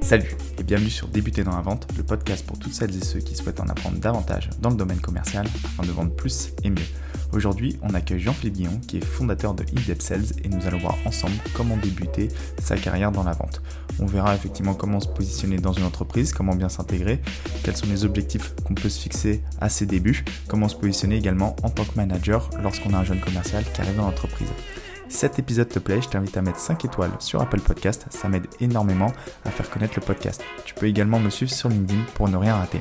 Salut et bienvenue sur Débuter dans la vente, le podcast pour toutes celles et ceux qui souhaitent en apprendre davantage dans le domaine commercial afin de vendre plus et mieux. Aujourd'hui, on accueille Jean-Philippe Guillon qui est fondateur de In-Depth Sales et nous allons voir ensemble comment débuter sa carrière dans la vente. On verra effectivement comment se positionner dans une entreprise, comment bien s'intégrer, quels sont les objectifs qu'on peut se fixer à ses débuts, comment se positionner également en tant que manager lorsqu'on a un jeune commercial qui arrive dans l'entreprise. Cet épisode te plaît, je t'invite à mettre 5 étoiles sur Apple Podcast, ça m'aide énormément à faire connaître le podcast. Tu peux également me suivre sur LinkedIn pour ne rien rater.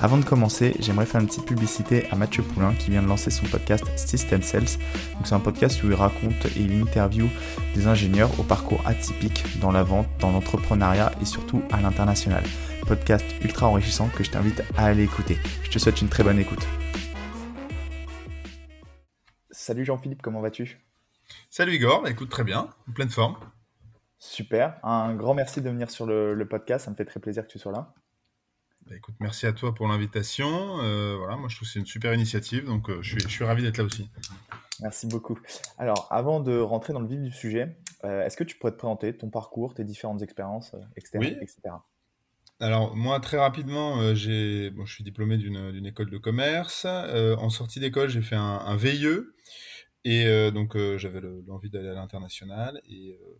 Avant de commencer, j'aimerais faire une petite publicité à Mathieu Poulain qui vient de lancer son podcast System Sales. c'est un podcast où il raconte et il interview des ingénieurs au parcours atypique dans la vente, dans l'entrepreneuriat et surtout à l'international. Podcast ultra enrichissant que je t'invite à aller écouter. Je te souhaite une très bonne écoute. Salut Jean-Philippe, comment vas-tu? Salut Igor, bah, écoute très bien, en pleine forme. Super, un grand merci de venir sur le, podcast, ça me fait très plaisir que tu sois là. Bah, écoute, merci à toi pour l'invitation. Euh, voilà, moi je trouve que c'est une super initiative, donc euh, je, suis, ravi d'être là aussi. Merci beaucoup. Alors, avant de rentrer dans le vif du sujet, euh, est-ce que tu pourrais te présenter ton parcours, tes différentes expériences externes, etc. Alors moi très rapidement, j'ai, bon, je suis diplômé d'une école de commerce. en sortie d'école, j'ai fait un, un VIE et euh, donc, euh, j'avais l'envie d'aller à l'international et, euh,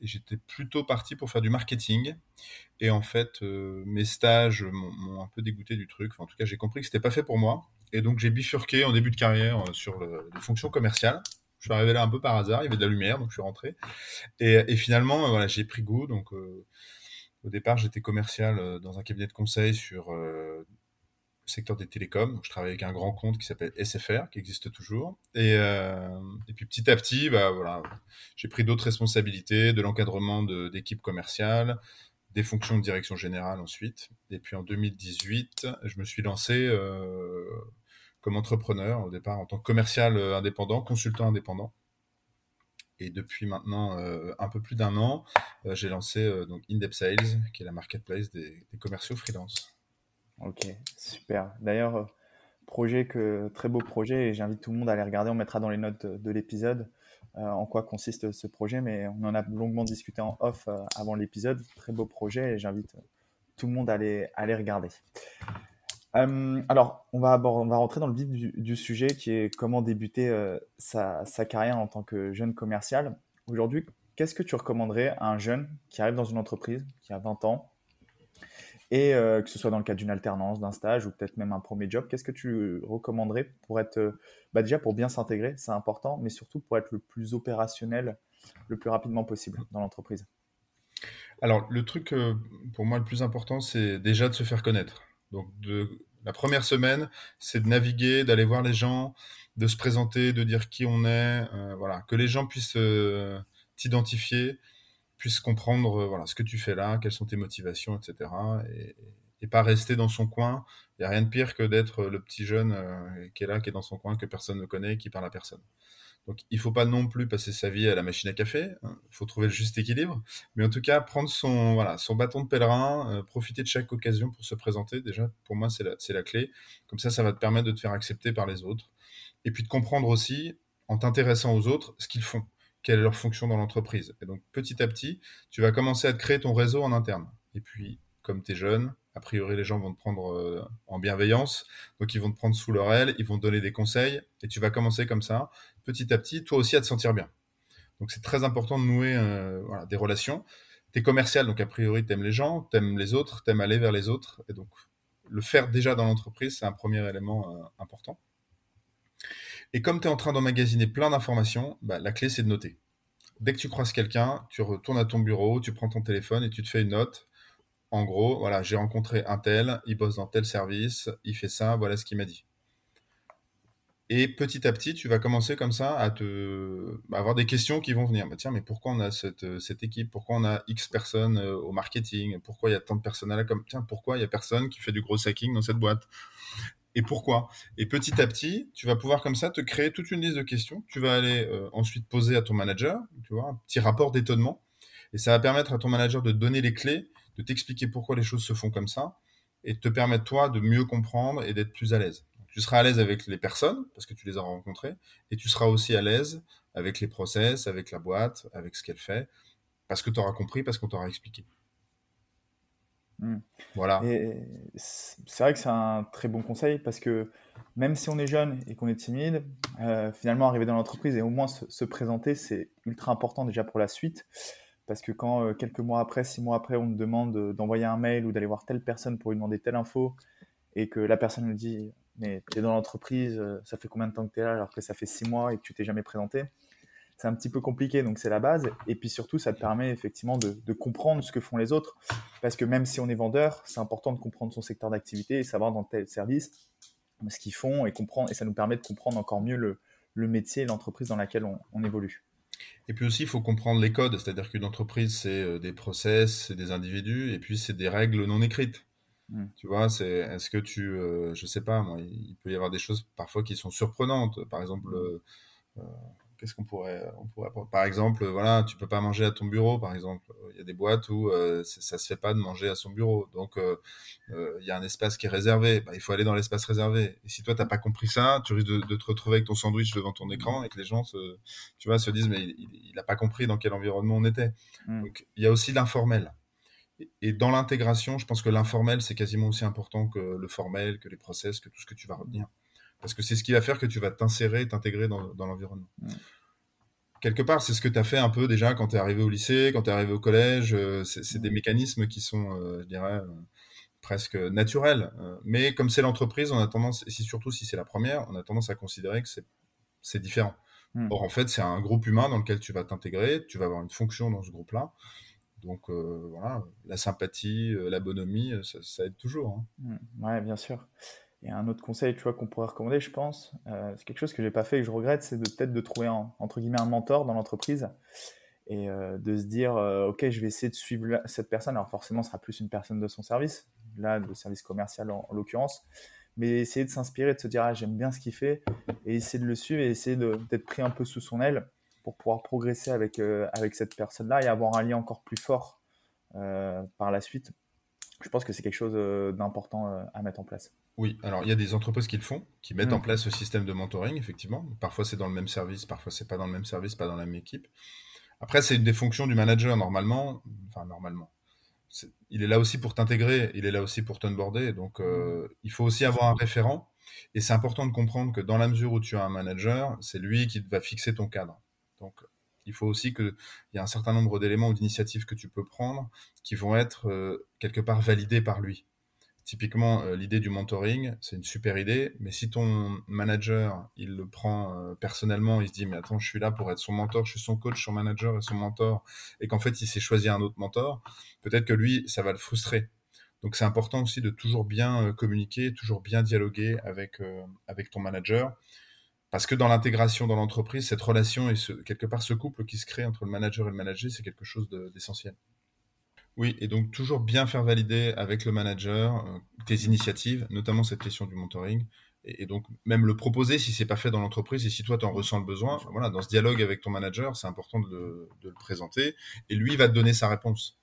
et j'étais plutôt parti pour faire du marketing. Et en fait, mes stages m'ont un peu dégoûté du truc. en tout cas, j'ai compris que c'était pas fait pour moi. Et donc, j'ai bifurqué en début de carrière sur les fonctions commerciales. Je suis arrivé là un peu par hasard. Il y avait de la lumière, donc je suis rentré. Et, et finalement, voilà, j'ai pris goût. Donc, au départ, j'étais commercial dans un cabinet de conseil sur secteur des télécoms. je travaille avec un grand compte qui s'appelle SFR, qui existe toujours. Et, euh, et puis petit à petit, bah, voilà, j'ai pris d'autres responsabilités, de l'encadrement d'équipes commerciales, des fonctions de direction générale ensuite. Et puis en 2018, je me suis lancé euh, comme entrepreneur, au départ en tant que commercial euh, indépendant, consultant indépendant. Et depuis maintenant un peu plus d'un an, j'ai lancé donc InDepth Sales, qui est la marketplace des, des commerciaux freelance. Ok, super. D'ailleurs, euh, projet que très beau projet et j'invite tout le monde à aller regarder. On mettra dans les notes de, l'épisode euh, en quoi consiste ce projet, mais on en a longuement discuté en off euh, avant l'épisode. Très beau projet et j'invite tout le monde à aller, aller regarder. alors, on va, rentrer dans le vif du, sujet qui est comment débuter sa, sa, carrière en tant que jeune commercial. Aujourd'hui, qu'est-ce que tu recommanderais à un jeune qui arrive dans une entreprise, qui a 20 ans, et euh, que ce soit dans le cadre d'une alternance, d'un stage ou peut-être même un premier job, qu'est-ce que tu recommanderais pour être, euh, bah déjà pour bien s'intégrer, c'est important, mais surtout pour être le plus opérationnel le plus rapidement possible dans l'entreprise? Alors, le truc euh, pour moi le plus important, c'est déjà de se faire connaître. Donc, la première semaine, c'est de naviguer, d'aller voir les gens, de se présenter, de dire qui on est, voilà, que les gens puissent t'identifier, puisse comprendre euh, voilà, ce que tu fais là, quelles sont tes motivations, etc. Et, pas rester dans son coin. Il n'y a rien de pire que d'être le petit jeune euh, qui est là, qui est dans son coin, que personne ne connaît, qui parle à personne. Donc il ne faut pas non plus passer sa vie à la machine à café, hein. il faut trouver le juste équilibre, mais en tout cas prendre son, voilà, son bâton de pèlerin, euh, profiter de chaque occasion pour se présenter, déjà pour moi c'est la, la clé, comme ça ça va te permettre de te faire accepter par les autres, et puis de comprendre aussi, en t'intéressant aux autres, ce qu'ils font quelle est leur fonction dans l'entreprise. Et donc petit à petit, tu vas commencer à te créer ton réseau en interne. Et puis, comme tu es jeune, a priori les gens vont te prendre euh, en bienveillance, donc ils vont te prendre sous leur aile, ils vont te donner des conseils, et tu vas commencer comme ça, petit à petit, toi aussi à te sentir bien. Donc c'est très important de nouer euh, des relations. Tu es commercial, donc a priori tu aimes les gens, tu aimes les autres, tu aimes aller vers les autres, et donc le faire déjà dans l'entreprise, c'est un premier élément euh, important. Et comme tu es en train d'emmagasiner plein d'informations, bah, la clé, c'est de noter. Dès que tu croises quelqu'un, tu retournes à ton bureau, tu prends ton téléphone et tu te fais une note. En gros, voilà, j'ai rencontré un tel, il bosse dans tel service, il fait ça, voilà ce qu'il m'a dit. Et petit à petit, tu vas commencer comme ça à te bah, avoir des questions qui vont venir. Bah, tiens, mais pourquoi on a cette, cette, équipe? Pourquoi on a X personnes euh, au marketing? Pourquoi il y a tant de personnes là comme tiens, pourquoi il y a personne qui fait du gros hacking dans cette boîte? Et pourquoi. Et petit à petit, tu vas pouvoir comme ça te créer toute une liste de questions. Tu vas aller euh, ensuite poser à ton manager, tu vois, un petit rapport d'étonnement. Et ça va permettre à ton manager de donner les clés, de t'expliquer pourquoi les choses se font comme ça, et de te permettre toi de mieux comprendre et d'être plus à l'aise. Tu seras à l'aise avec les personnes, parce que tu les auras rencontrées, et tu seras aussi à l'aise avec les process, avec la boîte, avec ce qu'elle fait, parce que tu auras compris, parce qu'on t'aura expliqué. Mmh. Voilà. Et c'est vrai que c'est un très bon conseil parce que même si on est jeune et qu'on est timide, euh, finalement arriver dans l'entreprise et au moins se, présenter, c'est ultra important déjà pour la suite. Parce que quand euh, quelques mois après, six mois après, on nous demande d'envoyer un mail ou d'aller voir telle personne pour lui demander telle info et que la personne nous dit mais tu es dans l'entreprise, euh, ça fait combien de temps que tu es là alors que ça fait six mois et que tu t'es jamais présenté? C'est un petit peu compliqué, donc c'est la base. Et puis surtout, ça te permet effectivement de, comprendre ce que font les autres. Parce que même si on est vendeur, c'est important de comprendre son secteur d'activité et savoir dans tel service ce qu'ils font et comprendre. Et ça nous permet de comprendre encore mieux le, métier et l'entreprise dans laquelle on, évolue. Et puis aussi, il faut comprendre les codes, c'est-à-dire qu'une entreprise, c'est euh, des process, c'est des individus, et puis c'est des règles non écrites. Hmm. Tu vois, c'est est-ce que tu, euh, je sais pas, moi, il peut y avoir des choses parfois qui sont surprenantes. Par exemple, hmm. euh, qu'est-ce qu'on pourrait, on pourrait, par exemple, voilà, tu peux pas manger à ton bureau, par exemple. Il y a des boîtes où euh, ça se fait pas de manger à son bureau, donc euh, euh, il y a un espace qui est réservé. Bah, il faut aller dans l'espace réservé. Et si toi t'as pas compris ça, tu risques de, te retrouver avec ton sandwich devant ton écran et que les gens se, tu vois, se disent mais il, n'a pas compris dans quel environnement on était. Mm. Donc il y a aussi l'informel. Et dans l'intégration, je pense que l'informel, c'est quasiment aussi important que le formel, que les process, que tout ce que tu vas retenir. Parce que c'est ce qui va faire que tu vas t'insérer, t'intégrer dans, l'environnement. Quelque part, c'est ce que tu as fait un peu déjà quand tu es arrivé au lycée, quand tu es arrivé au collège. Euh, c'est des mécanismes qui sont, euh, je dirais, euh, presque naturels. mais comme c'est l'entreprise, on a tendance, et surtout si c'est la première, on a tendance à considérer que c'est différent. Hmm. Or, en fait, c'est un groupe humain dans lequel tu vas t'intégrer, tu vas avoir une fonction dans ce groupe-là. Donc, voilà, la sympathie, la bonhomie, ça, aide toujours. Hein. Hmm. Ouais, bien sûr. Et un autre conseil, tu vois, qu'on pourrait recommander, je pense, euh, c'est quelque chose que j'ai pas fait et que je regrette, c'est de peut-être de trouver un, entre guillemets un mentor dans l'entreprise et euh, de se dire, euh, ok, je vais essayer de suivre cette personne. Alors forcément, ce sera plus une personne de son service, là, le service commercial en, l'occurrence, mais essayer de s'inspirer, de se dire, ah, j'aime bien ce qu'il fait, et essayer de le suivre et essayer d'être pris un peu sous son aile pour pouvoir progresser avec cette personne-là et avoir un lien encore plus fort par la suite. Je pense que c'est quelque chose d'important à mettre en place. Oui, alors il y a des entreprises qui le font, qui mettent en mm. place ce système de mentoring, effectivement. Parfois c'est dans le même service, parfois c'est pas dans le même service, pas dans la même équipe. Après, c'est une des fonctions du manager normalement. Enfin, normalement. il est là aussi pour t'intégrer, il est là aussi pour t'onboarder. Donc, euh, il faut aussi avoir un référent. Et c'est important de comprendre que dans la mesure où tu as un manager, c'est lui qui va fixer ton cadre. Donc, il faut aussi qu'il y ait un certain nombre d'éléments ou d'initiatives que tu peux prendre qui vont être euh, quelque part validés par lui. Typiquement, euh, l'idée du mentoring, c'est une super idée, mais si ton manager, il le prend euh, personnellement, il se dit, mais attends, je suis là pour être son mentor, je suis son coach, son manager et son mentor, et qu'en fait, il s'est choisi un autre mentor, peut-être que lui, ça va le frustrer. Donc, c'est important aussi de toujours bien euh, communiquer, toujours bien dialoguer avec, avec ton manager, parce que dans l'intégration dans l'entreprise, cette relation et ce, quelque part ce couple qui se crée entre le manager et le manager, c'est quelque chose d'essentiel. Oui, et donc toujours bien faire valider avec le manager euh, tes initiatives, notamment cette question du mentoring, et, donc même le proposer si c'est pas fait dans l'entreprise et si toi tu en ressens le besoin. Voilà, dans ce dialogue avec ton manager, c'est important de, le présenter et lui va te donner sa réponse.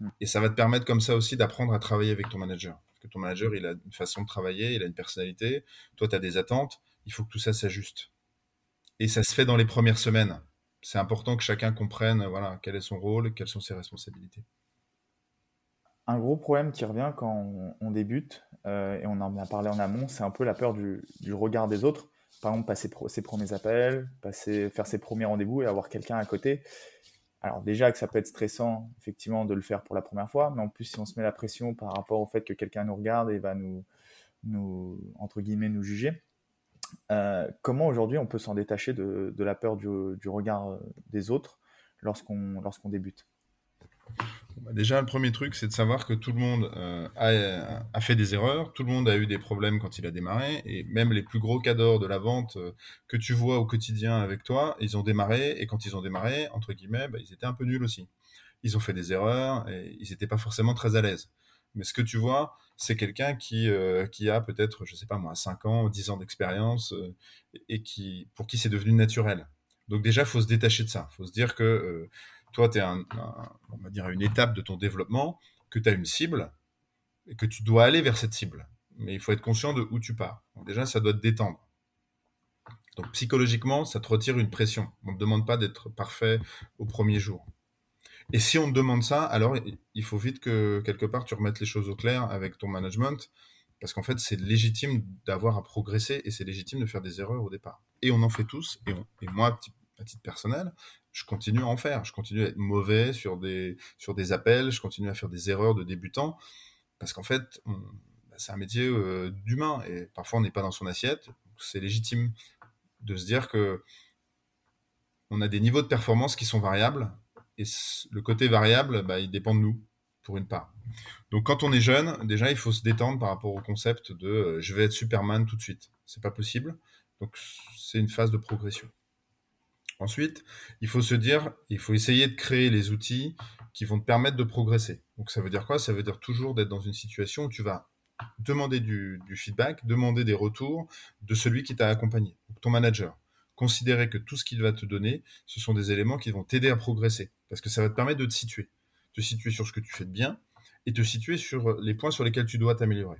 Hmm. Et ça va te permettre comme ça aussi d'apprendre à travailler avec ton manager. Parce que ton manager, il a une façon de travailler, il a une personnalité, toi tu as des attentes, il faut que tout ça s'ajuste. Et ça se fait dans les premières semaines. C'est important que chacun comprenne voilà, quel est son rôle, quelles sont ses responsabilités. Un gros problème qui revient quand on, débute, euh, et on en a parlé en amont, c'est un peu la peur du, regard des autres. Par exemple, passer ses premiers appels, passer, faire ses premiers rendez-vous et avoir quelqu'un à côté. Alors déjà que ça peut être stressant, effectivement, de le faire pour la première fois, mais en plus, si on se met la pression par rapport au fait que quelqu'un nous regarde et va nous, entre guillemets, nous juger, euh, comment aujourd'hui on peut s'en détacher de, la peur du, du, regard des autres lorsqu'on lorsqu'on débute? Déjà, le premier truc, c'est de savoir que tout le monde euh, a, fait des erreurs, tout le monde a eu des problèmes quand il a démarré, et même les plus gros cadors de la vente euh, que tu vois au quotidien avec toi, ils ont démarré, et quand ils ont démarré, entre guillemets, bah, ils étaient un peu nuls aussi. Ils ont fait des erreurs, et ils n'étaient pas forcément très à l'aise. Mais ce que tu vois, c'est quelqu'un qui, euh, qui a peut-être, je sais pas moi, 5 ans, 10 ans d'expérience, et qui, pour qui c'est devenu naturel. Donc déjà, faut se détacher de ça. Faut se dire que toi, tu es un, on une étape de ton développement, que tu as une cible et que tu dois aller vers cette cible. Mais il faut être conscient de où tu pars. déjà, ça doit te détendre. Donc psychologiquement, ça te retire une pression. On ne te demande pas d'être parfait au premier jour. Et si on te demande ça, alors il faut vite que quelque part tu remettes les choses au clair avec ton management, parce qu'en fait c'est légitime d'avoir à progresser et c'est légitime de faire des erreurs au départ. Et on en fait tous, et, et moi, à titre personnel, je continue à en faire. Je continue à être mauvais sur des, appels, je continue à faire des erreurs de débutant, parce qu'en fait, bah, c'est un métier euh, d'humain, et parfois on n'est pas dans son assiette. C'est légitime de se dire que on a des niveaux de performance qui sont variables, et le côté variable, bah, il dépend de nous, pour une part. Donc quand on est jeune, déjà, il faut se détendre par rapport au concept de euh, je vais être Superman tout de suite. C'est pas possible. Donc c'est une phase de progression. Ensuite, il faut se dire, il faut essayer de créer les outils qui vont te permettre de progresser. Donc ça veut dire quoi? Ça veut dire toujours d'être dans une situation où tu vas demander du, feedback, demander des retours de celui qui t'a accompagné, ton manager. Considérer que tout ce qu'il va te donner, ce sont des éléments qui vont t'aider à progresser, parce que ça va te permettre de te situer, te situer sur ce que tu fais de bien et te situer sur les points sur lesquels tu dois t'améliorer.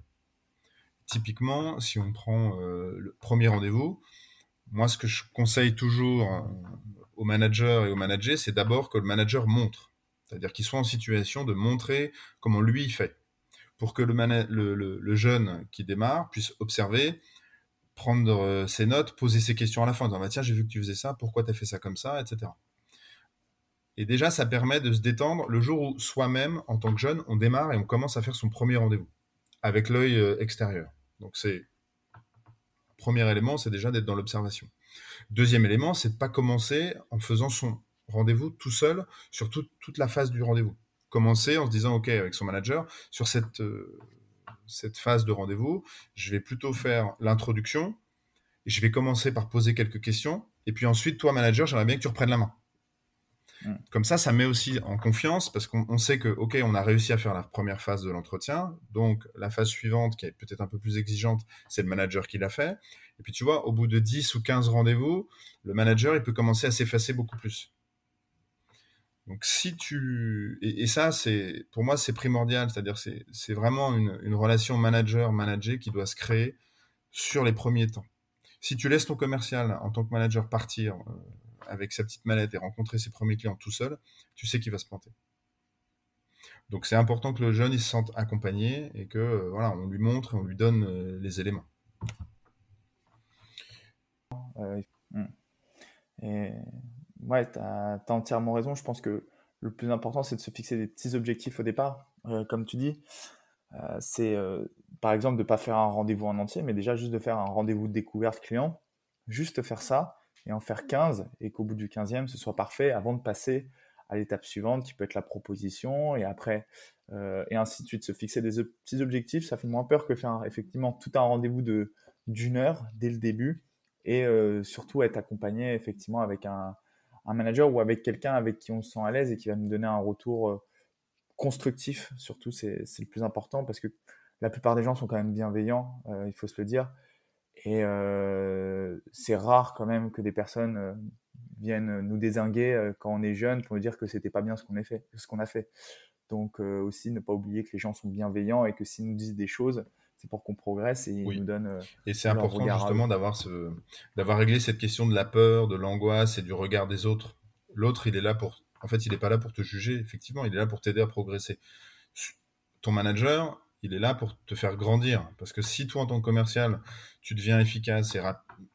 Typiquement, si on prend euh, le premier rendez-vous, moi, ce que je conseille toujours euh, aux managers et aux managers, c'est d'abord que le manager montre. C'est-à-dire qu'il soit en situation de montrer comment lui il fait. Pour que le, jeune qui démarre puisse observer, prendre euh, ses notes, poser ses questions à la fin, en disant bah, Tiens, j'ai vu que tu faisais ça, pourquoi tu as fait ça comme ça, etc. Et déjà, ça permet de se détendre le jour où soi-même, en tant que jeune, on démarre et on commence à faire son premier rendez-vous avec l'œil euh, extérieur. Donc c'est Premier élément, c'est déjà d'être dans l'observation. Deuxième élément, c'est de pas commencer en faisant son rendez-vous tout seul sur toute la phase du rendez-vous. Commencer en se disant, OK, avec son manager, sur cette, euh, cette phase de rendez-vous, je vais plutôt faire l'introduction, je vais commencer par poser quelques questions, et puis ensuite, toi, manager, j'aimerais bien que tu reprennes la main. Mm. Comme ça, ça met aussi en confiance parce qu'on sait que, OK, on a réussi à faire la première phase de l'entretien. Donc, la phase suivante, qui est peut-être un peu plus exigeante, c'est le manager qui l'a fait. Et puis, tu vois, au bout de 10 ou 15 rendez-vous, le manager, il peut commencer à s'effacer beaucoup plus. Donc, si tu. Et, ça, c'est pour moi, c'est primordial. C'est-à-dire, c'est vraiment une, relation manager-manager qui doit se créer sur les premiers temps. Si tu laisses ton commercial en tant que manager partir, euh, avec sa petite mallette et rencontrer ses premiers clients tout seul, tu sais qu'il va se planter. Donc c'est important que le jeune il se sente accompagné et que euh, voilà, on lui montre et on lui donne euh, les éléments. Hmm. et ouais, tu as, entièrement raison. Je pense que le plus important, c'est de se fixer des petits objectifs au départ. Euh, comme tu dis, c'est par exemple de ne pas faire un rendez-vous en entier, mais déjà juste de faire un rendez-vous de découverte client. Juste faire ça, et en faire 15 et qu'au bout du 15e, ce soit parfait avant de passer à l'étape suivante qui peut être la proposition et après, euh, et ainsi de suite. Se fixer des petits objectifs, ça fait moins peur que faire effectivement tout un rendez-vous de, d'une heure dès le début et euh, surtout être accompagné effectivement avec un, un manager ou avec quelqu'un avec qui on se sent à l'aise et qui va nous donner un retour euh, constructif. Surtout, c'est, c'est le plus important parce que la plupart des gens sont quand même bienveillants, il faut se le dire. Et euh, c'est rare quand même que des personnes euh, viennent nous désinguer euh, quand on est jeune pour nous dire que c'était pas bien ce qu'on a fait. Ce qu'on a fait. Donc aussi ne pas oublier que les gens sont bienveillants et que s'ils nous disent des choses, c'est pour qu'on progresse et ils nous donnent. et c'est important justement d'avoir ce, d'avoir réglé cette question de la peur, de l'angoisse et du regard des autres. L'autre, il est là pour, en fait, il n'est pas là pour te juger. Effectivement, il est là pour t'aider à progresser. Ton manager, il est là pour te faire grandir. Parce que si toi, en tant que commercial, tu deviens efficace et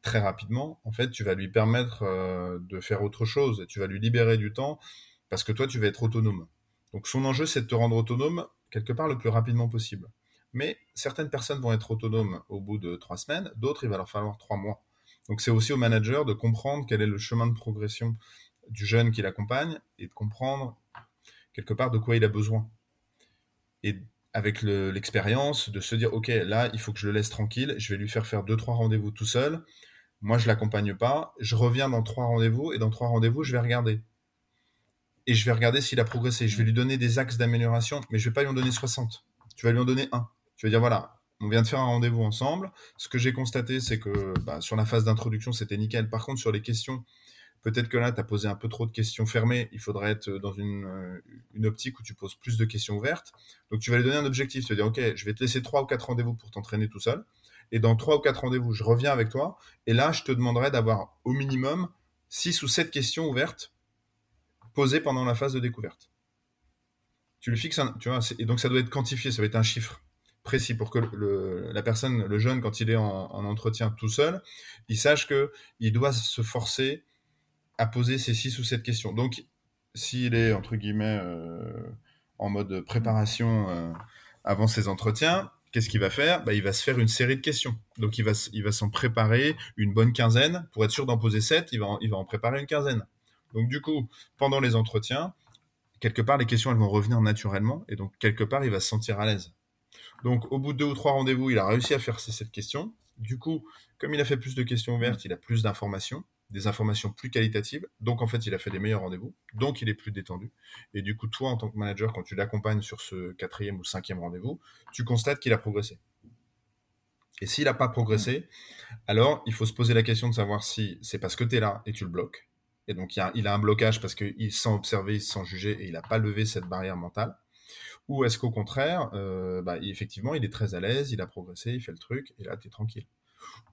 très rapidement, en fait, tu vas lui permettre euh, de faire autre chose. Tu vas lui libérer du temps parce que toi, tu vas être autonome. Donc, son enjeu, c'est de te rendre autonome quelque part le plus rapidement possible. Mais certaines personnes vont être autonomes au bout de trois semaines, d'autres, il va leur falloir trois mois. Donc, c'est aussi au manager de comprendre quel est le chemin de progression du jeune qui l'accompagne et de comprendre quelque part de quoi il a besoin. Et avec l'expérience, de se dire, OK, là, il faut que je le laisse tranquille, je vais lui faire faire deux, trois rendez-vous tout seul. Moi, je l'accompagne pas. Je reviens dans trois rendez-vous et dans trois rendez-vous, je vais regarder. Et je vais regarder s'il a progressé. Je vais lui donner des axes d'amélioration, mais je vais pas lui en donner 60. Tu vas lui en donner un. Tu vas dire, voilà, on vient de faire un rendez-vous ensemble. Ce que j'ai constaté, c'est que bah, sur la phase d'introduction, c'était nickel. Par contre, sur les questions, Peut-être que là, tu as posé un peu trop de questions fermées. Il faudrait être dans une, euh, une, optique où tu poses plus de questions ouvertes. Donc, tu vas lui donner un objectif. Tu vas dire, OK, je vais te laisser trois ou quatre rendez-vous pour t'entraîner tout seul. Et dans trois ou quatre rendez-vous, je reviens avec toi. Et là, je te demanderai d'avoir au minimum six ou sept questions ouvertes posées pendant la phase de découverte. tu le fixes, tu vois, et donc ça doit être quantifié, ça va être un chiffre précis pour que la personne, le jeune, quand il est en, entretien tout seul, il sache que il doit se forcer à poser ces six ou sept questions. Donc, s'il est entre guillemets euh, en mode préparation euh, avant ses entretiens, qu'est-ce qu'il va faire? Bah, Il va se faire une série de questions. Donc, il va, il va s'en préparer une bonne quinzaine. Pour être sûr d'en poser sept, il va, il va en préparer une quinzaine. Donc, du coup, pendant les entretiens, quelque part, les questions, elles vont revenir naturellement. Et donc, quelque part, il va se sentir à l'aise. Donc, au bout de deux ou trois rendez-vous, il a réussi à faire cette question. Du coup, comme il a fait plus de questions ouvertes, il a plus d'informations, des informations plus qualitatives. Donc, en fait, il a fait des meilleurs rendez-vous. Donc, il est plus détendu. Et du coup, toi, en tant que manager, quand tu l'accompagnes sur ce quatrième ou cinquième rendez-vous, tu constates qu'il a progressé. Et s'il n'a pas progressé, alors il faut se poser la question de savoir si c'est parce que tu es là et tu le bloques. Et donc, il, a, un blocage parce qu'il se sent observé, il se sent jugé et il n'a pas levé cette barrière mentale. Ou est-ce qu'au contraire, euh, bah, effectivement, il est très à l'aise, il a progressé, il fait le truc, et là, tu es tranquille.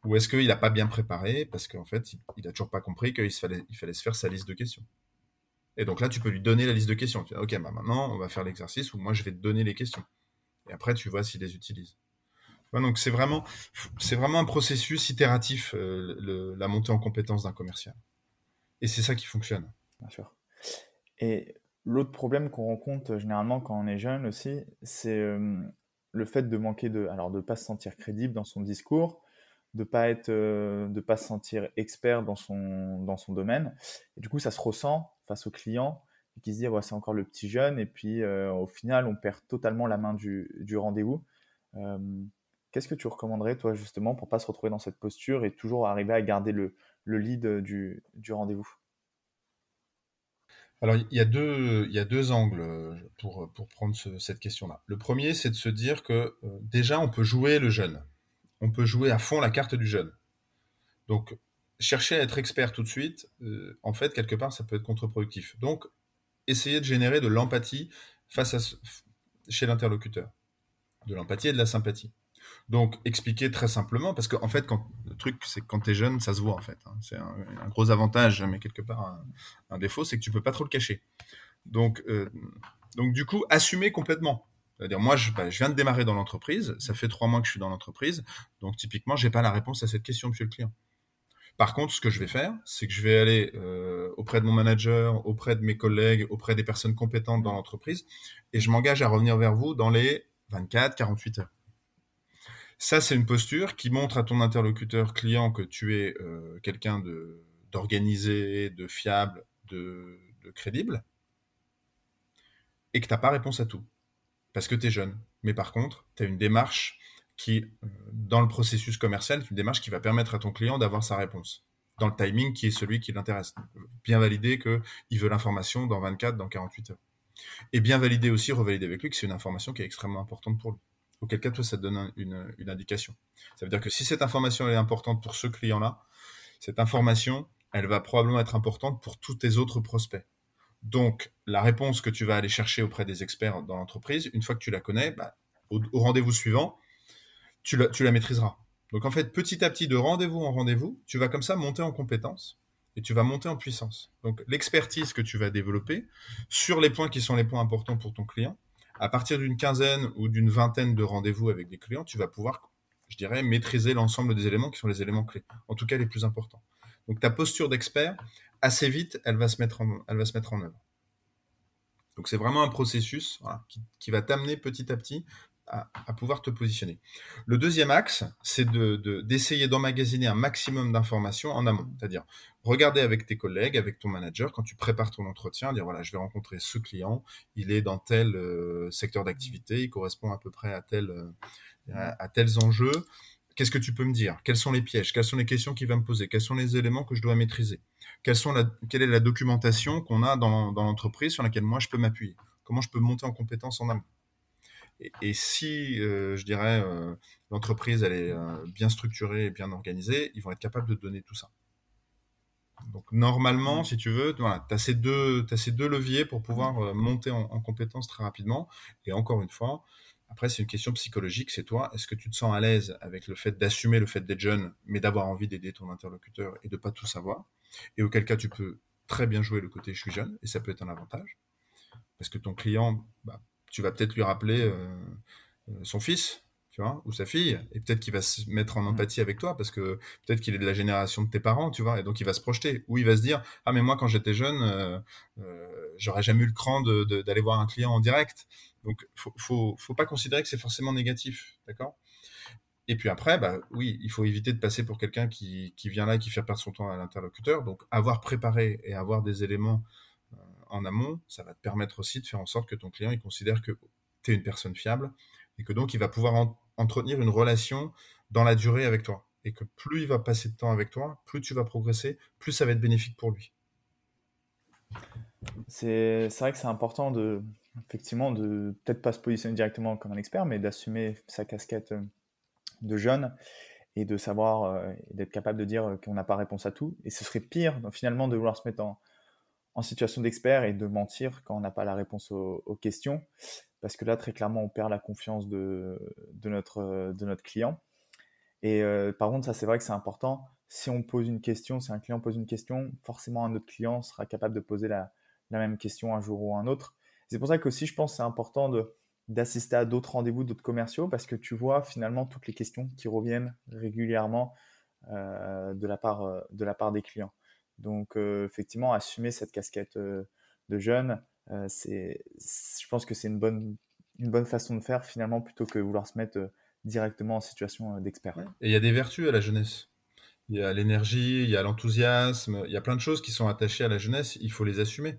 Ou est-ce qu'il n'a pas bien préparé, parce qu'en fait, il n'a toujours pas compris qu'il fallait, il fallait se faire sa liste de questions. Et donc là, tu peux lui donner la liste de questions. Tu dis, ok, bah maintenant, on va faire l'exercice où moi, je vais te donner les questions. Et après, tu vois s'il les utilise. donc c'est vraiment, vraiment un processus itératif, euh, la montée en compétence d'un commercial. Et c'est ça qui fonctionne. Bien sûr. Et L'autre problème qu'on rencontre euh, généralement quand on est jeune aussi, c'est euh, le fait de manquer de, alors de pas se sentir crédible dans son discours, de pas être, euh, de pas se sentir expert dans son dans son domaine. Et du coup, ça se ressent face au client qui se dit ouais, c'est encore le petit jeune et puis au final, on perd totalement la main du, du rendez-vous. Qu'est-ce que tu recommanderais toi justement pour pas se retrouver dans cette posture et toujours arriver à garder le, le lead du, du rendez-vous? Alors, il y, a deux, il y a deux angles euh, pour, pour prendre cette question-là. Le premier, c'est de se dire que euh, déjà, on peut jouer le jeune. On peut jouer à fond la carte du jeune. Donc, chercher à être expert tout de suite, euh, en fait, quelque part, ça peut être contre-productif. Donc, essayer de générer de l'empathie face à chez l'interlocuteur. De l'empathie et de la sympathie. Donc, expliquer très simplement, parce qu'en en fait, quand, le truc, c'est que quand tu es jeune, ça se voit en fait. Hein. C'est un, gros avantage, mais quelque part un, défaut, c'est que tu peux pas trop le cacher. Donc, euh, donc du coup, assumer complètement. C'est-à-dire, moi, je, bah, je, viens de démarrer dans l'entreprise, ça fait trois mois que je suis dans l'entreprise, donc typiquement, j'ai pas la réponse à cette question, monsieur le client. Par contre, ce que je vais faire, c'est que je vais aller euh, auprès de mon manager, auprès de mes collègues, auprès des personnes compétentes dans l'entreprise, et je m'engage à revenir vers vous dans les 24, 48 heures. Ça, c'est une posture qui montre à ton interlocuteur client que tu es euh, quelqu'un de, d'organisé, de fiable, de, crédible, et que tu n'as pas réponse à tout, parce que tu es jeune. Mais par contre, tu as une démarche qui, euh, dans le processus commercial, une démarche qui va permettre à ton client d'avoir sa réponse, dans le timing qui est celui qui l'intéresse. Bien valider qu'il veut l'information dans 24, dans 48 heures. Et bien valider aussi, revalider avec lui que c'est une information qui est extrêmement importante pour lui auquel cas, toi, ça te donne une, indication. Ça veut dire que si cette information est importante pour ce client-là, cette information, elle va probablement être importante pour tous tes autres prospects. Donc, la réponse que tu vas aller chercher auprès des experts dans l'entreprise, une fois que tu la connais, bah, au, rendez-vous suivant, tu la, maîtriseras. Donc, en fait, petit à petit, de rendez-vous en rendez-vous, tu vas comme ça monter en compétence et tu vas monter en puissance. Donc, l'expertise que tu vas développer sur les points qui sont les points importants pour ton client, à partir d'une quinzaine ou d'une vingtaine de rendez-vous avec des clients, tu vas pouvoir, je dirais, maîtriser l'ensemble des éléments qui sont les éléments clés, en tout cas les plus importants. Donc ta posture d'expert, assez vite, elle va se mettre en, elle va se mettre en œuvre. Donc c'est vraiment un processus qui, va t'amener petit à petit à, pouvoir te positionner. Le deuxième axe, c'est d'essayer de, d'emmagasiner un maximum d'informations en amont. C'est-à-dire, regarder avec tes collègues, avec ton manager, quand tu prépares ton entretien, dire voilà, je vais rencontrer ce client, il est dans tel euh, secteur d'activité, il correspond à peu près à, tel, euh, à, tels enjeux. Qu'est-ce que tu peux me dire? Quels sont les pièges? Quelles sont les questions qu'il va me poser? Quels sont les éléments que je dois maîtriser? Sont la, Quelle est la documentation qu'on a dans, dans l'entreprise sur laquelle moi je peux m'appuyer? Comment je peux monter en compétence en amont? Et, si, euh, je dirais, euh, l'entreprise elle est euh, bien structurée et bien organisée, ils vont être capables de donner tout ça. Donc normalement, si tu veux, tu as, ces deux, as ces deux leviers pour pouvoir monter en, en compétence très rapidement. Et encore une fois, après, c'est une question psychologique, c'est toi, est-ce que tu te sens à l'aise avec le fait d'assumer le fait d'être jeune, mais d'avoir envie d'aider ton interlocuteur et de pas tout savoir? Et auquel cas, tu peux très bien jouer le côté je suis jeune, et ça peut être un avantage. Parce que ton client, bah, tu vas peut-être lui rappeler son fils, tu vois, ou sa fille, et peut-être qu'il va se mettre en mmh. empathie avec toi parce que peut-être qu'il est de la génération de tes parents, tu vois, et donc il va se projeter, ou il va se dire ah mais moi quand j'étais jeune, euh, euh, j'aurais jamais eu le cran d'aller voir un client en direct, donc faut faut, faut pas considérer que c'est forcément négatif, d'accord? Et puis après, bah oui, il faut éviter de passer pour quelqu'un qui, vient là et qui fait perdre son temps à l'interlocuteur, donc avoir préparé et avoir des éléments euh, en amont, ça va te permettre aussi de faire en sorte que ton client il considère que tu es une personne fiable et que donc il va pouvoir en, entretenir une relation dans la durée avec toi. Et que plus il va passer de temps avec toi, plus tu vas progresser, plus ça va être bénéfique pour lui. C'est vrai que c'est important de, effectivement, de peut-être pas se positionner directement comme un expert, mais d'assumer sa casquette euh, de jeune et de savoir, euh, d'être capable de dire qu'on n'a pas réponse à tout. Et ce serait pire, finalement, de vouloir se mettre en, situation d'expert et de mentir quand on n'a pas la réponse aux, questions, parce que là, très clairement, on perd la confiance de, notre, client. Et euh, par contre, ça, c'est vrai que c'est important. Si on pose une question, si un client pose une question, forcément, un autre client sera capable de poser la même question un jour ou un autre. C'est pour ça que aussi, je pense, c'est important de d'assister à d'autres rendez-vous, d'autres commerciaux, parce que tu vois finalement toutes les questions qui reviennent régulièrement euh, de, la part, euh, de la part des clients. Donc, euh, effectivement, assumer cette casquette de jeune, c'est, je pense que c'est une bonne, une bonne façon de faire finalement plutôt que vouloir se mettre directement en situation d'expert. Et il y a des vertus à la jeunesse. Il y a l'énergie, il y a l'enthousiasme, il y a plein de choses qui sont attachées à la jeunesse, il faut les assumer.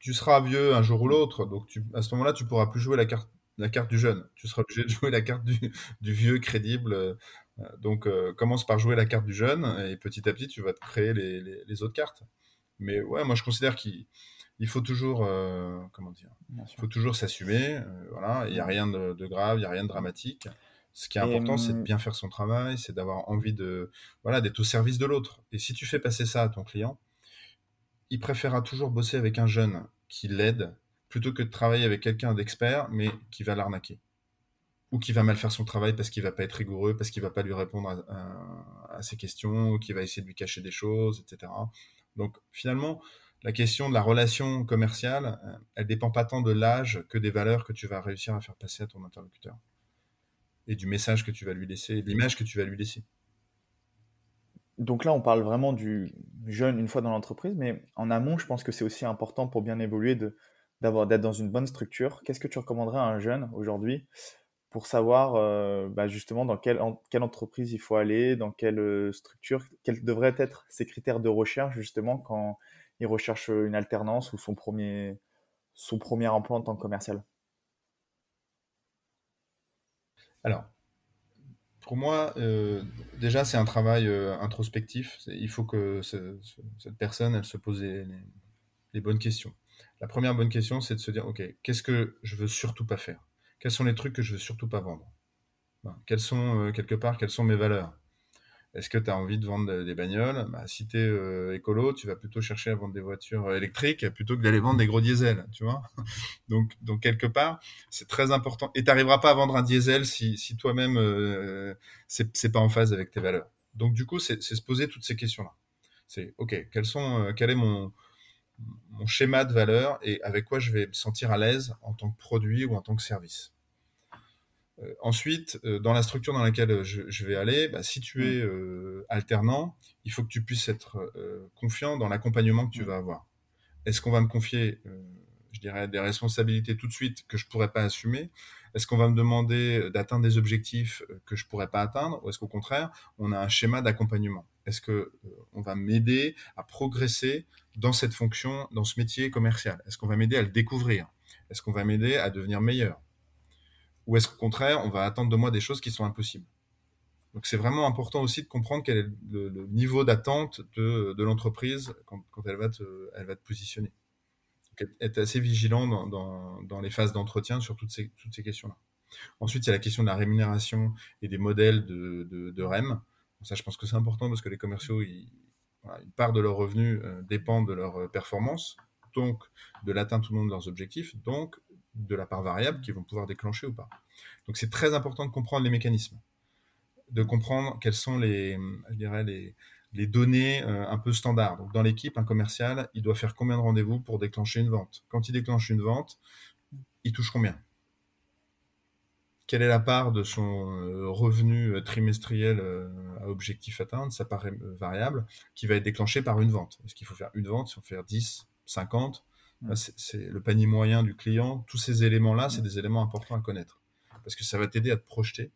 Tu seras vieux un jour ou l'autre, donc tu, à ce moment-là, tu pourras plus jouer la carte, la carte du jeune. Tu seras obligé de jouer la carte du, du vieux crédible euh, donc, euh, commence par jouer la carte du jeune et petit à petit, tu vas te créer les, autres cartes. Mais ouais, moi, je considère qu'il faut toujours, euh, comment dire, il faut toujours s'assumer. voilà, il n'y a rien de, grave, il n'y a rien de dramatique. Ce qui est important, c'est de hum, bien faire son travail, c'est d'avoir envie de, voilà, d'être au service de l'autre. Et si tu fais passer ça à ton client, il préférera toujours bosser avec un jeune qui l'aide plutôt que de travailler avec quelqu'un d'expert mais qui va l'arnaquer ou qui va mal faire son travail parce qu'il va pas être rigoureux, parce qu'il va pas lui répondre à, ses questions, ou qu'il va essayer de lui cacher des choses, etc. Donc finalement, la question de la relation commerciale, euh, elle dépend pas tant de l'âge que des valeurs que tu vas réussir à faire passer à ton interlocuteur et du message que tu vas lui laisser, de l'image que tu vas lui laisser. Donc là, on parle vraiment du jeune une fois dans l'entreprise, mais en amont, je pense que c'est aussi important pour bien évoluer d'avoir d'être dans une bonne structure. Qu'est-ce que tu recommanderais à un jeune aujourd'hui pour savoir euh, bah, justement dans quelle, quelle, entreprise il faut aller, dans quelle euh, structure, quels devraient être ses critères de recherche justement quand il recherche une alternance ou son premier, son premier emploi en tant que commercial? Alors, pour moi, euh, déjà, c'est un travail introspectif. Il faut que cette personne, elle se pose les bonnes questions. La première bonne question, c'est de se dire, OK, qu'est-ce que je veux surtout pas faire? Quels sont les trucs que je veux surtout pas vendre? Quelles sont, euh, quelque part, quelles sont mes valeurs? Est-ce que tu as envie de vendre des bagnoles? Bah, Si tu es euh, écolo, tu vas plutôt chercher à vendre des voitures euh, électriques plutôt que d'aller vendre des gros diesels, tu vois? Donc, donc, quelque part, c'est très important. Et tu n'arriveras pas à vendre un diesel si, si toi-même, euh, c'est pas en phase avec tes valeurs. Donc, du coup, c'est se poser toutes ces questions-là. C'est, OK, quel est mon mon schéma de valeur et avec quoi je vais me sentir à l'aise en tant que produit ou en tant que service? Euh, ensuite, euh, dans la structure dans laquelle je, vais aller, bah, si tu es euh, alternant, il faut que tu puisses être confiant dans l'accompagnement que tu vas avoir. Est-ce qu'on va me confier, je dirais, des responsabilités tout de suite que je ne pourrais pas assumer? Est-ce qu'on va me demander d'atteindre des objectifs que je ne pourrais pas atteindre? Ou est-ce qu'au contraire, on a un schéma d'accompagnement? Est-ce qu'on va m'aider à progresser dans cette fonction, dans ce métier commercial? Est-ce qu'on va m'aider à le découvrir? Est-ce qu'on va m'aider à devenir meilleur? Ou est-ce qu'au contraire, on va attendre de moi des choses qui sont impossibles? Donc c'est vraiment important aussi de comprendre quel est le, niveau d'attente de, l'entreprise quand, elle, va te, positionner. Donc être assez vigilant dans, les phases d'entretien sur toutes ces, questions-là. Ensuite, il y a la question de la rémunération et des modèles de, REM. Ça, je pense que c'est important parce que les commerciaux, une part de leurs revenus euh, dépend de leur euh, performance, donc de l'atteinte ou non de leurs objectifs, donc de la part variable qu'ils vont pouvoir déclencher ou pas. Donc c'est très important de comprendre les mécanismes, de comprendre quelles sont les, données euh, un peu standards. Dans l'équipe, un commercial, il doit faire combien de rendez-vous pour déclencher une vente? Quand il déclenche une vente, il touche combien? Quelle est la part de son revenu trimestriel à objectif atteint, ça paraît variable, qui va être déclenché par une vente? Est-ce qu'il faut faire une vente, si on fait 10, 50 C'est le panier moyen du client. Tous ces éléments-là, c'est des éléments importants à connaître. Parce que ça va t'aider à te projeter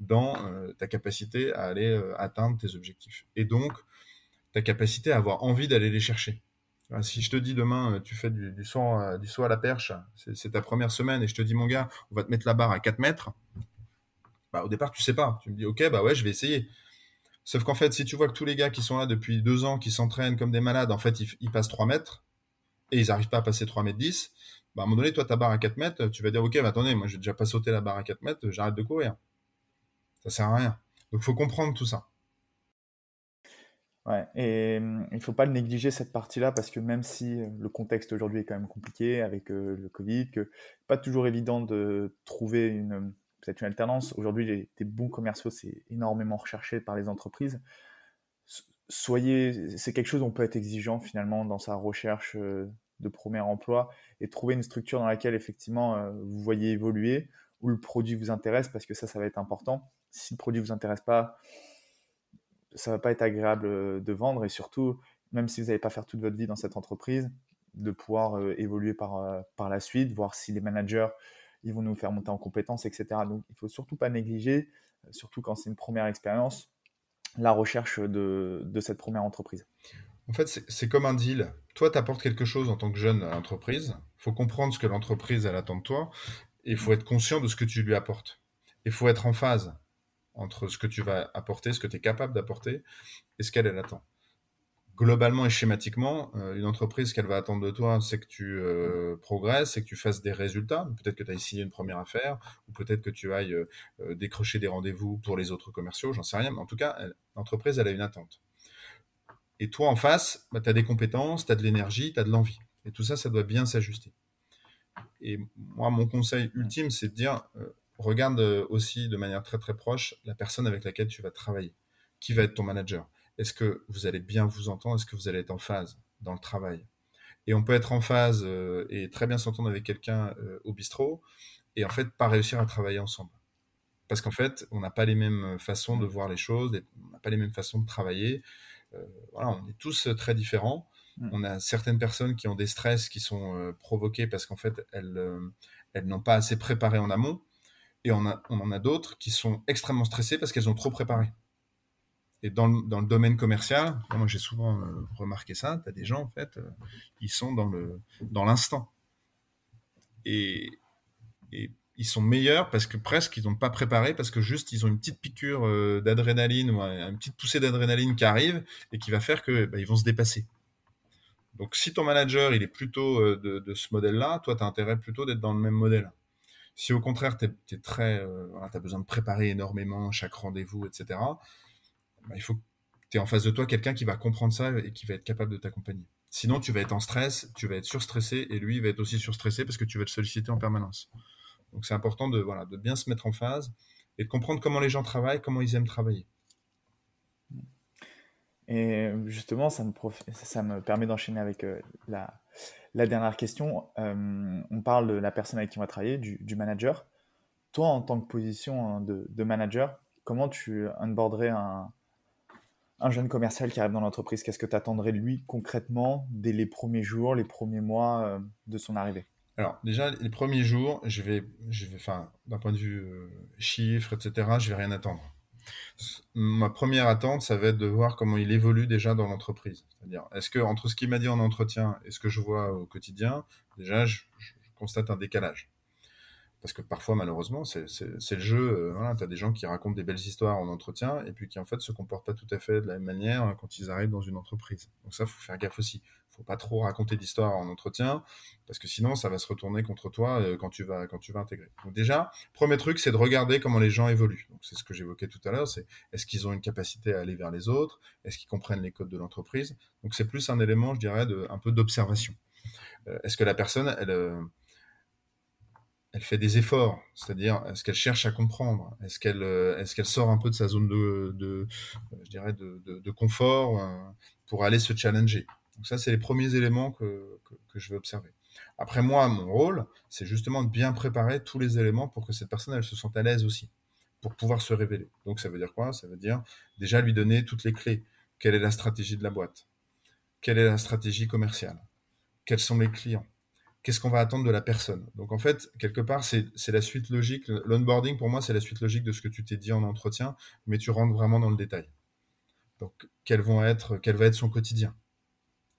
dans ta capacité à aller atteindre tes objectifs. Et donc, ta capacité à avoir envie d'aller les chercher. Si je te dis demain, euh, tu fais du, du, saut, euh, du saut à la perche, c'est ta première semaine, et je te dis, mon gars, on va te mettre la barre à 4 mètres, bah, au départ, tu sais pas. Tu me dis, ok, bah ouais, je vais essayer. Sauf qu'en fait, si tu vois que tous les gars qui sont là depuis deux ans, qui s'entraînent comme des malades, en fait, ils, passent 3 mètres, et ils n'arrivent pas à passer 3 mètres 10, bah, à un moment donné, toi, ta barre à 4 mètres, tu vas dire, ok, attendez, moi, j'ai déjà pas sauté la barre à 4 mètres, j'arrête de courir. Ça sert à rien. Donc, il faut comprendre tout ça. Ouais, et mmh, il ne faut pas négliger cette partie-là parce que même si le contexte aujourd'hui est quand même compliqué avec le Covid, que pas toujours évident de trouver une peut-être une alternance. Aujourd'hui, les, des bons commerciaux, c'est énormément recherché par les entreprises. Soyez, c'est quelque chose où on peut être exigeant finalement dans sa recherche de premier emploi et trouver une structure dans laquelle effectivement vous voyez évoluer, où le produit vous intéresse parce que ça, ça va être important. Si le produit vous intéresse pas, ça va pas être agréable euh, de vendre et surtout, même si vous n'allez pas faire toute votre vie dans cette entreprise, de pouvoir euh, évoluer par, euh, par la suite, voir si les managers ils vont nous faire monter en compétences, etc. Donc, il faut surtout pas négliger, surtout quand c'est une première expérience, la recherche de, cette première entreprise. En fait, c'est comme un deal. Toi, tu apportes quelque chose en tant que jeune à l'entreprise. Il faut comprendre ce que l'entreprise, elle attend de toi. Et il faut être conscient de ce que tu lui apportes. Il faut être en phase entre ce que tu vas apporter, ce que tu es capable d'apporter et ce qu'elle attend. Globalement et schématiquement, euh, une entreprise, qu'elle va attendre de toi, c'est que tu euh, progresses, c'est que tu fasses des résultats. Peut-être que tu ailles signer une première affaire, ou peut-être que tu ailles euh, décrocher des rendez-vous pour les autres commerciaux, j'en sais rien. Mais en tout cas, l'entreprise, elle a une attente. Et toi, en face, bah, tu as des compétences, tu as de l'énergie, tu as de l'envie. Et tout ça, ça doit bien s'ajuster. Et moi, mon conseil ultime, c'est de dire, regarde aussi de manière très très proche la personne avec laquelle tu vas travailler. Qui va être ton manager? Est-ce que vous allez bien vous entendre Est-ce que vous allez être en phase dans le travail? Et on peut être en phase euh, et très bien s'entendre avec quelqu'un euh, au bistrot et en fait pas réussir à travailler ensemble. Parce qu'en fait, on n'a pas les mêmes façons de voir les choses, on n'a pas les mêmes façons de travailler. voilà, on est tous très différents. Mm. On a certaines personnes qui ont des stress qui sont provoqués parce qu'en fait, elles, elles n'ont pas assez préparé en amont. Et on, en a d'autres qui sont extrêmement stressées parce qu'elles ont trop préparé. Et dans, le domaine commercial, moi j'ai souvent euh, remarqué ça, tu as des gens en fait, euh, ils sont dans dans l'instant. Et, ils sont meilleurs parce que presque ils n'ont pas préparé, parce que juste ils ont une petite piqûre euh, d'adrénaline ou une petite poussée d'adrénaline qui arrive et qui va faire que bah, ils vont se dépasser. Donc si ton manager il est plutôt de, de ce modèle-là, toi tu as intérêt plutôt d'être dans le même modèle. Si au contraire, tu es, très, euh, as besoin de préparer énormément chaque rendez-vous, etc., bah, il faut que tu aies en face de toi quelqu'un qui va comprendre ça et qui va être capable de t'accompagner. Sinon, tu vas être en stress, tu vas être surstressé et lui, va être aussi surstressé parce que tu vas le solliciter en permanence. Donc, c'est important de, voilà, de bien se mettre en phase et de comprendre comment les gens travaillent, comment ils aiment travailler. Et justement, ça me, ça me permet d'enchaîner avec euh, la, la dernière question, euh, on parle de la personne avec qui on va travailler, du, manager. Toi, en tant que position hein, de, manager, comment tu onboarderais un, un jeune commercial qui arrive dans l'entreprise Qu'est-ce que tu attendrais de lui concrètement dès les premiers jours, les premiers mois euh, de son arrivée? Alors déjà les premiers jours, je vais, je d'un point de vue euh, chiffres, etc., je vais rien attendre ma première attente, ça va être de voir comment il évolue déjà dans l'entreprise. C'est-à-dire, est-ce que entre ce qu'il m'a dit en entretien et ce que je vois au quotidien, déjà, je constate un décalage parce que parfois, malheureusement, c'est le jeu. Euh, tu as des gens qui racontent des belles histoires en entretien et puis qui, en fait, se comportent pas tout à fait de la même manière hein, quand ils arrivent dans une entreprise. Donc ça, faut faire gaffe aussi. faut pas trop raconter d'histoires en entretien parce que sinon, ça va se retourner contre toi euh, quand, tu vas, quand tu vas intégrer. Donc déjà, premier truc, c'est de regarder comment les gens évoluent. Donc c'est ce que j'évoquais tout à l'heure, c'est est-ce qu'ils ont une capacité à aller vers les autres? Est-ce qu'ils comprennent les codes de l'entreprise? Donc c'est plus un élément, je dirais, de, un peu d'observation. Euh, est-ce que la personne, elle elle fait des efforts, c'est-à-dire est-ce qu'elle cherche à comprendre, est-ce qu'elle euh, sort un peu de sa zone de, de, confort euh, pour aller se challenger? Donc ça c'est les premiers éléments que, que, je vais observer. Après moi, mon rôle, c'est justement de bien préparer tous les éléments pour que cette personne, elle se sente à l'aise aussi, pour pouvoir se révéler. Donc ça veut dire quoi? Ça veut dire déjà lui donner toutes les clés. Quelle est la stratégie de la boîte? Quelle est la stratégie commerciale? Quels sont les clients? Qu'est-ce qu'on va attendre de la personne Donc en fait, quelque part, c'est la suite logique. L'onboarding, pour moi, c'est la suite logique de ce que tu t'es dit en entretien, mais tu rentres vraiment dans le détail. Donc, vont être, quel va être son quotidien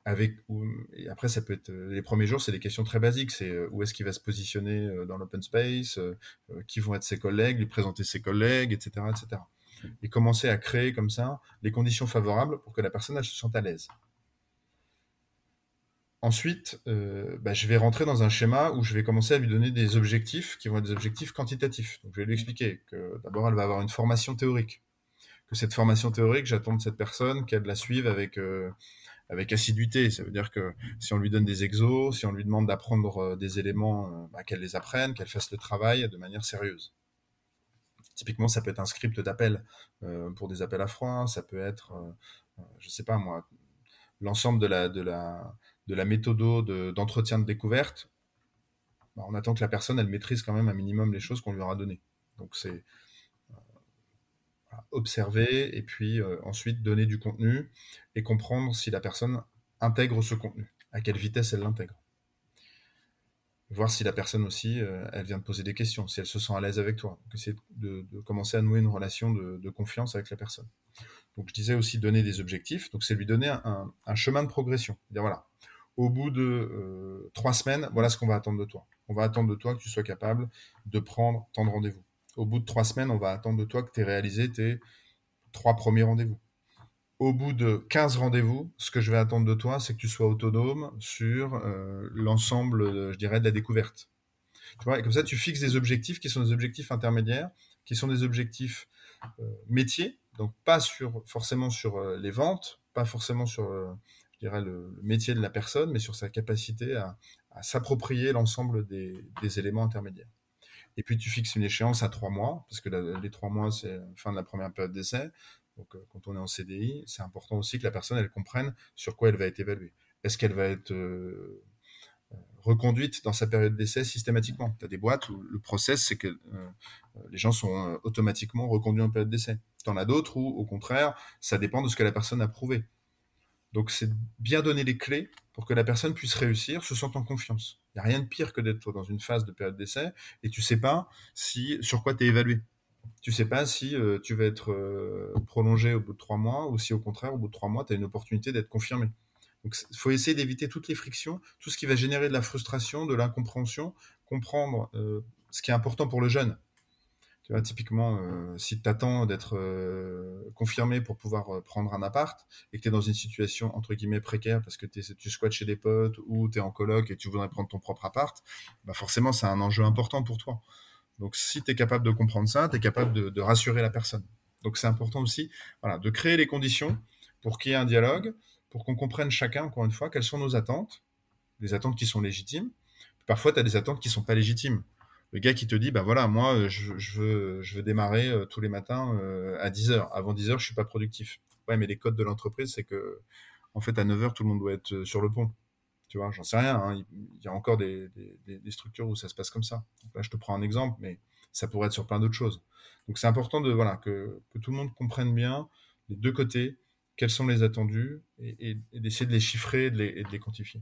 après, ça peut être les premiers jours, c'est des questions très basiques. C'est euh, où est-ce qu'il va se positionner euh, dans l'open space, euh, qui vont être ses collègues, lui présenter ses collègues, etc., etc. Et commencer à créer comme ça les conditions favorables pour que la personne se sente à l'aise. Ensuite, bah, je vais rentrer dans un schéma où je vais commencer à lui donner des objectifs qui vont être des objectifs quantitatifs. Donc, je vais lui expliquer que d'abord, elle va avoir une formation théorique. Que cette formation théorique, j'attends de cette personne qu'elle la suive avec avec assiduité. Ça veut dire que si on lui donne des exos, si on lui demande d'apprendre euh, des éléments, euh, bah, qu'elle les apprenne, qu'elle fasse le travail de manière sérieuse. Typiquement, ça peut être un script d'appel euh, pour des appels à froid, ça peut être, je sais pas moi, l'ensemble de la, de la, de la méthode d'entretien de, découverte. Bah, on attend que la personne, elle maîtrise quand même un minimum les choses qu'on lui aura données. Donc c'est observer et puis euh, ensuite donner du contenu et comprendre si la personne intègre ce contenu, à quelle vitesse elle l'intègre. Voir si la personne aussi, euh, elle vient de poser des questions, si elle se sent à l'aise avec toi. Essayer de, commencer à nouer une relation de, confiance avec la personne. Donc je disais aussi donner des objectifs, donc c'est lui donner un, chemin de progression. Dire voilà, au bout de euh, trois semaines, voilà ce qu'on va attendre de toi. On va attendre de toi que tu sois capable de prendre tant de rendez-vous au bout de trois semaines, on va attendre de toi que tu aies réalisé tes trois premiers rendez-vous. Au bout de 15 rendez-vous, ce que je vais attendre de toi, c'est que tu sois autonome sur euh, l'ensemble, je dirais, de la découverte. Tu vois, et comme ça, tu fixes des objectifs qui sont des objectifs intermédiaires, qui sont des objectifs euh, métiers, donc pas forcément sur euh, les ventes, pas forcément sur, je dirais, le, métier de la personne, mais sur sa capacité à, s'approprier l'ensemble des éléments intermédiaires. Et puis tu fixes une échéance à trois mois, parce que les trois mois, c'est la fin de la première période d'essai. Donc euh, quand on est en CDI, c'est important aussi que la personne, elle comprenne sur quoi elle va être évaluée. Est-ce qu'elle va être euh, euh, reconduite dans sa période d'essai systématiquement? Tu as des boîtes où le process, c'est que les gens sont automatiquement reconduits en période d'essai. Tu en as d'autres où, au contraire, ça dépend de ce que la personne a prouvé. Donc c'est bien donner les clés pour que la personne puisse réussir, se sentant en confiance. Il n'y a rien de pire que d'être dans une phase de période d'essai et tu sais pas si sur quoi tu es évalué. Tu sais pas si euh, tu vas être euh, prolongé au bout de trois mois ou si au contraire, au bout de trois mois, tu as une opportunité d'être confirmé. Donc il faut essayer d'éviter toutes les frictions, tout ce qui va générer de la frustration, de l'incompréhension, comprendre euh, ce qui est important pour le jeune typiquement, euh, si tu attends d'être euh, confirmé pour pouvoir euh, prendre un appart et que tu es dans une situation entre guillemets précaire parce que tu squattes chez des potes ou tu es en coloc et tu voudrais prendre ton propre appart, bah forcément, c'est un enjeu important pour toi. Donc, si tu es capable de comprendre ça, tu es capable de, rassurer la personne. Donc, c'est important aussi voilà, de créer les conditions pour qu'il y ait un dialogue, pour qu'on comprenne chacun, encore une fois, quelles sont nos attentes, des attentes qui sont légitimes. Parfois, tu as des attentes qui ne sont pas légitimes le gars qui te dit, bah voilà, moi, euh, je, veux, démarrer euh, tous les matins euh, à 10 heures. Avant 10 heures, je suis pas productif. Ouais, mais les codes de l'entreprise, c'est que, en fait, à 9 heures, tout le monde doit être sur le pont. Tu vois, j'en sais rien. Hein. Il y a encore des, structures où ça se passe comme ça. là, je te prends un exemple, mais ça pourrait être sur plein d'autres choses. Donc, c'est important de, voilà, que, tout le monde comprenne bien les deux côtés, quels sont les attendus, et, d'essayer de les chiffrer et de les, et de les quantifier.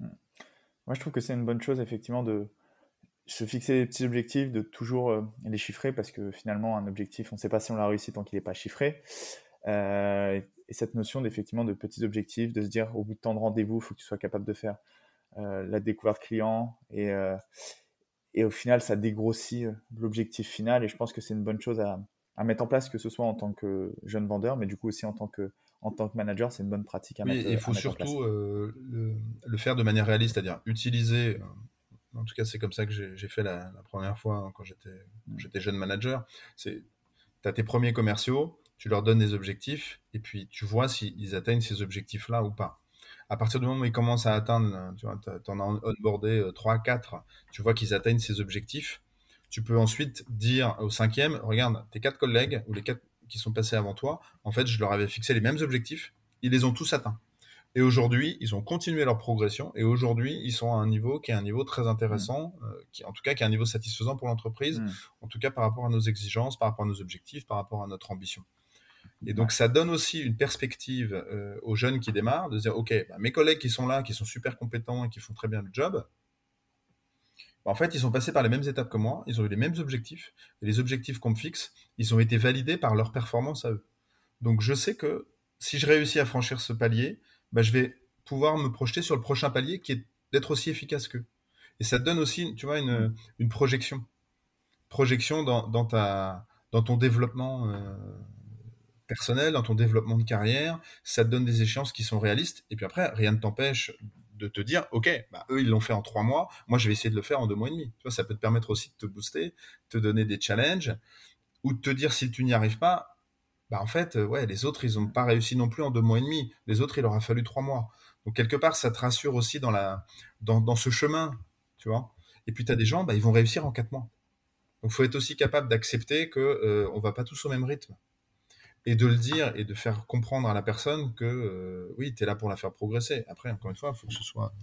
Moi, je trouve que c'est une bonne chose, effectivement, de, se fixer des petits objectifs, de toujours euh, les chiffrer, parce que finalement, un objectif, on ne sait pas si on l'a réussi tant qu'il n'est pas chiffré. Euh, et cette notion d'effectivement de petits objectifs, de se dire au bout de temps de rendez-vous, il faut que tu sois capable de faire euh, la découverte client. Et, et au final, ça dégrossit l'objectif final. Et je pense que c'est une bonne chose à, à, mettre en place, que ce soit en tant que jeune vendeur, mais du coup aussi en tant que, en tant que manager, c'est une bonne pratique à mettre, il faut surtout le, le, faire de manière réaliste, c'est-à-dire utiliser en tout cas, c'est comme ça que j'ai fait la, première fois hein, quand j'étais jeune manager. Tu as tes premiers commerciaux, tu leur donnes des objectifs, et puis tu vois s'ils atteignent ces objectifs-là ou pas. À partir du moment où ils commencent à atteindre, tu vois, en as onboardé 3, euh, 4, tu vois qu'ils atteignent ces objectifs, tu peux ensuite dire au cinquième, regarde, tes quatre collègues ou les quatre qui sont passés avant toi, en fait, je leur avais fixé les mêmes objectifs, ils les ont tous atteints. Et aujourd'hui, ils ont continué leur progression et aujourd'hui, ils sont à un niveau qui est un niveau très intéressant, euh, qui, en tout cas qui est un niveau satisfaisant pour l'entreprise, Mm. en tout cas par rapport à nos exigences, par rapport à nos objectifs, par rapport à notre ambition. Et donc, ça donne aussi une perspective euh, aux jeunes qui démarrent de dire, OK, bah, mes collègues qui sont là, qui sont super compétents et qui font très bien le job, bah, en fait, ils sont passés par les mêmes étapes que moi, ils ont eu les mêmes objectifs, et les objectifs qu'on me fixe, ils ont été validés par leur performance à eux. Donc, je sais que si je réussis à franchir ce palier, bah, je vais pouvoir me projeter sur le prochain palier qui est d'être aussi efficace qu'eux. Et ça te donne aussi, tu vois, une, projection. Projection dans ton développement euh, personnel, dans ton développement de carrière. Ça te donne des échéances qui sont réalistes. Et puis après, rien ne t'empêche de te dire, OK, bah, eux, ils l'ont fait en trois mois. Moi, je vais essayer de le faire en deux mois et demi. Tu vois, ça peut te permettre aussi de te booster, te donner des challenges ou de te dire, si tu n'y arrives pas, bah en fait, euh, ouais, les autres, ils n'ont pas réussi non plus en deux mois et demi. Les autres, il leur a fallu trois mois. Donc, quelque part, ça te rassure aussi dans, la, dans, ce chemin, tu vois. Et puis, tu as des gens, bah, ils vont réussir en quatre mois. Donc, il faut être aussi capable d'accepter qu'on euh, ne va pas tous au même rythme. Et de le dire et de faire comprendre à la personne que, euh, oui, tu es là pour la faire progresser. Après, encore une fois, il faut que ce soit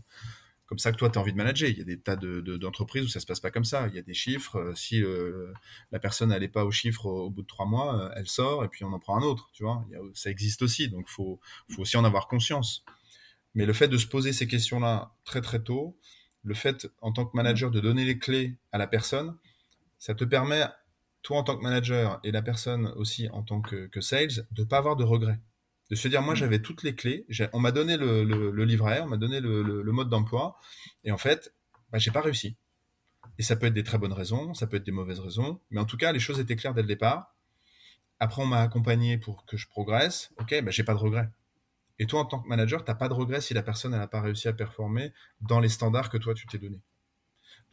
comme ça que toi, tu as envie de manager. Il y a des tas d'entreprises de, de, où ça se passe pas comme ça. Il y a des chiffres. Si euh, la personne n'allait pas aux chiffres au, bout de trois mois, euh, elle sort et puis on en prend un autre. Tu vois, ça existe aussi. Donc, il faut, aussi en avoir conscience. Mais le fait de se poser ces questions-là très très tôt, le fait en tant que manager de donner les clés à la personne, ça te permet, toi en tant que manager et la personne aussi en tant que, que sales, de pas avoir de regrets de se dire moi j'avais toutes les clés, on m'a donné le, le, le, livret, on m'a donné le, le, mode d'emploi, et en fait, bah, j'ai pas réussi. Et ça peut être des très bonnes raisons, ça peut être des mauvaises raisons, mais en tout cas, les choses étaient claires dès le départ. Après, on m'a accompagné pour que je progresse, ok, bah, j'ai pas de regrets. Et toi, en tant que manager, t'as pas de regrets si la personne n'a pas réussi à performer dans les standards que toi tu t'es donné.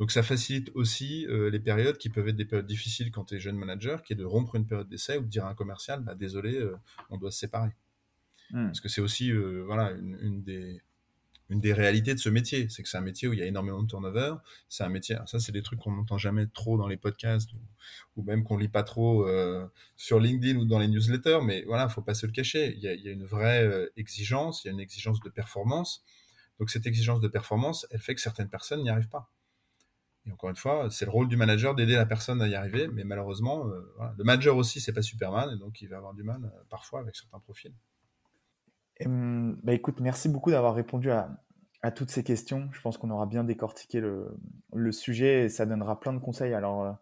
Donc ça facilite aussi euh, les périodes qui peuvent être des périodes difficiles quand tu es jeune manager, qui est de rompre une période d'essai ou de dire à un commercial, bah, désolé, euh, on doit se séparer. Mmh. Parce que c'est aussi euh, voilà, une, des, réalités de ce métier. C'est que c'est un métier où il y a énormément de turnover. C'est un métier, ça c'est des trucs qu'on n'entend jamais trop dans les podcasts ou, même qu'on lit pas trop euh, sur LinkedIn ou dans les newsletters. Mais voilà, il faut pas se le cacher. Il y a, une vraie euh, exigence, il y a une exigence de performance. Donc cette exigence de performance, elle fait que certaines personnes n'y arrivent pas. Et encore une fois, c'est le rôle du manager d'aider la personne à y arriver. Mais malheureusement, le manager aussi, c'est pas Superman. Et donc il va avoir du mal parfois avec certains profils. Bah écoute, merci beaucoup d'avoir répondu à, toutes ces questions. Je pense qu'on aura bien décortiqué le, sujet et ça donnera plein de conseils. Alors, euh,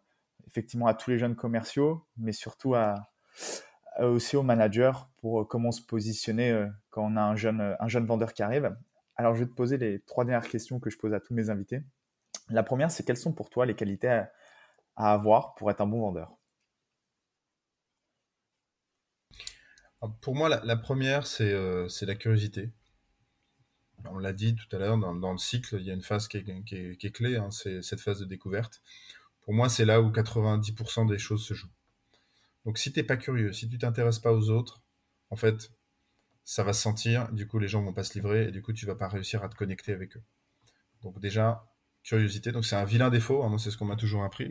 effectivement, à tous les jeunes commerciaux, mais surtout aussi aux managers pour euh, comment se positionner euh, quand on a un jeune, un jeune vendeur qui arrive. Alors, je vais te poser les trois dernières questions que je pose à tous mes invités. La première, c'est quelles sont pour toi les qualités à avoir pour être un bon vendeur? Pour moi, la, première, c'est euh, la curiosité. On l'a dit tout à l'heure, dans, le cycle, il y a une phase qui est, clé, hein, c'est cette phase de découverte. Pour moi, c'est là où 90% des choses se jouent. Donc si tu n'es pas curieux, si tu t'intéresses pas aux autres, en fait, ça va se sentir, du coup les gens vont pas se livrer, et du coup tu vas pas réussir à te connecter avec eux. Donc déjà, curiosité, donc c'est un vilain défaut, hein, moi c'est ce qu'on m'a toujours appris,